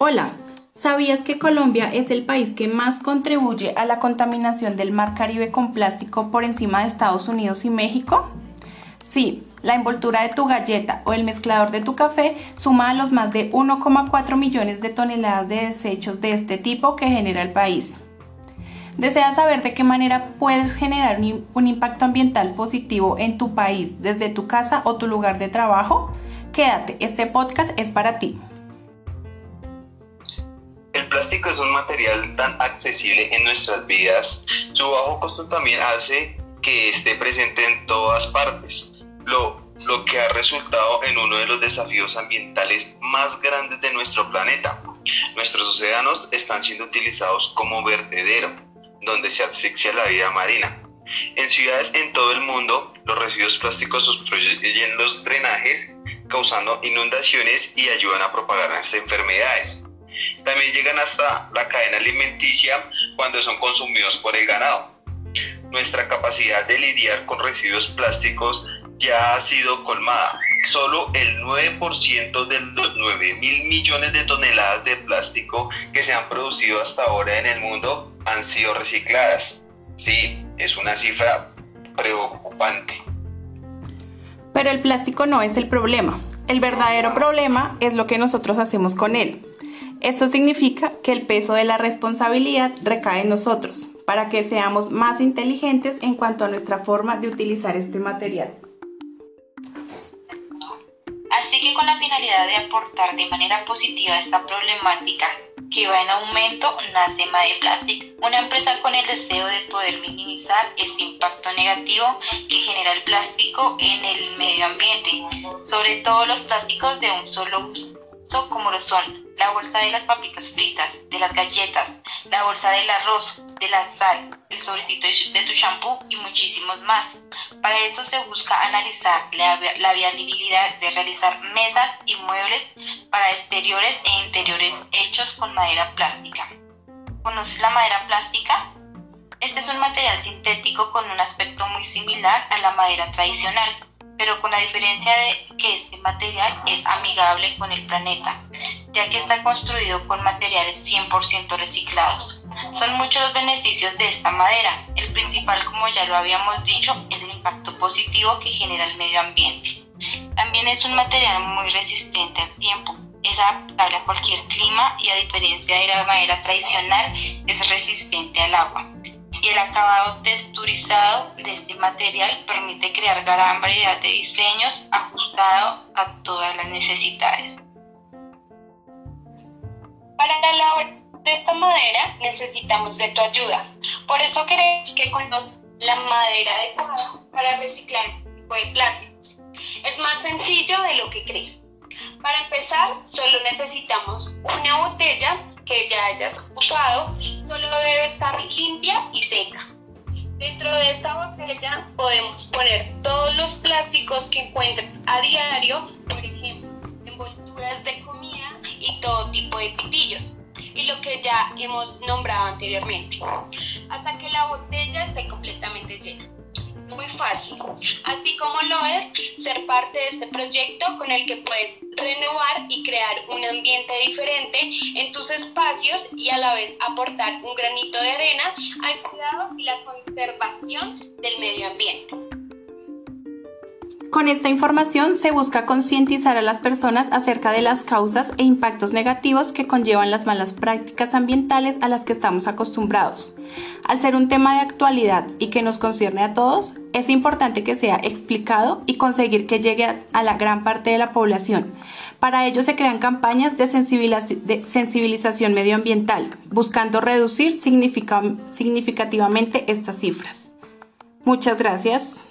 Hola, ¿sabías que Colombia es el país que más contribuye a la contaminación del mar Caribe con plástico por encima de Estados Unidos y México? Sí, la envoltura de tu galleta o el mezclador de tu café suma a los más de 1,4 millones de toneladas de desechos de este tipo que genera el país. ¿Deseas saber de qué manera puedes generar un impacto ambiental positivo en tu país desde tu casa o tu lugar de trabajo? Quédate, este podcast es para ti. Plástico es un material tan accesible en nuestras vidas. Su bajo costo también hace que esté presente en todas partes lo, lo que ha resultado en uno de los desafíos ambientales más grandes de nuestro planeta. Nuestros océanos están siendo utilizados como vertedero, donde se asfixia la vida marina. En ciudades en todo el mundo, los residuos plásticos obstruyen los drenajes, causando inundaciones y ayudan a propagar las enfermedades. También llegan hasta la cadena alimenticia cuando son consumidos por el ganado. Nuestra capacidad de lidiar con residuos plásticos ya ha sido colmada. Solo el 9% de los 9 mil millones de toneladas de plástico que se han producido hasta ahora en el mundo han sido recicladas. Sí, es una cifra preocupante. Pero el plástico no es el problema. El verdadero problema es lo que nosotros hacemos con él. Esto significa que el peso de la responsabilidad recae en nosotros, para que seamos más inteligentes en cuanto a nuestra forma de utilizar este material. Así que con la finalidad de aportar de manera positiva esta problemática que va en aumento, nace Made Plastic, una empresa con el deseo de poder minimizar este impacto negativo que genera el plástico en el medio ambiente, sobre todo los plásticos de un solo uso como lo son la bolsa de las papitas fritas, de las galletas, la bolsa del arroz, de la sal, el sobrecito de tu shampoo y muchísimos más. Para eso se busca analizar la, la viabilidad de realizar mesas y muebles para exteriores e interiores hechos con madera plástica. ¿Conoces la madera plástica? Este es un material sintético con un aspecto muy similar a la madera tradicional, pero con la diferencia de que este material es amigable con el planeta, ya que está construido con materiales 100% reciclados. Son muchos los beneficios de esta madera. El principal, como ya lo habíamos dicho, es el impacto positivo que genera el medio ambiente. También es un material muy resistente al tiempo. Es adaptable a cualquier clima y a diferencia de la madera tradicional es resistente al agua. El acabado texturizado de este material permite crear gran variedad de diseños ajustado a todas las necesidades. Para la labor de esta madera necesitamos de tu ayuda. Por eso queremos que conozcas la madera adecuada para reciclar de plástico. Es más sencillo de lo que crees. Para empezar, solo necesitamos una botella que ya hayas usado, solo debe estar limpia y. Dentro de esta botella podemos poner todos los plásticos que encuentres a diario, por ejemplo, envolturas de comida y todo tipo de pitillos y lo que ya hemos nombrado anteriormente, hasta que la botella esté completamente llena. Muy fácil, así como lo es ser parte de este proyecto con el que puedes renovar y crear un ambiente diferente en tus espacios y a la vez aportar un granito de arena al cuidado y la conservación del medio ambiente. Con esta información se busca concientizar a las personas acerca de las causas e impactos negativos que conllevan las malas prácticas ambientales a las que estamos acostumbrados. Al ser un tema de actualidad y que nos concierne a todos, es importante que sea explicado y conseguir que llegue a, la gran parte de la población. Para ello se crean campañas de, sensibilización medioambiental, buscando reducir significativamente estas cifras. Muchas gracias.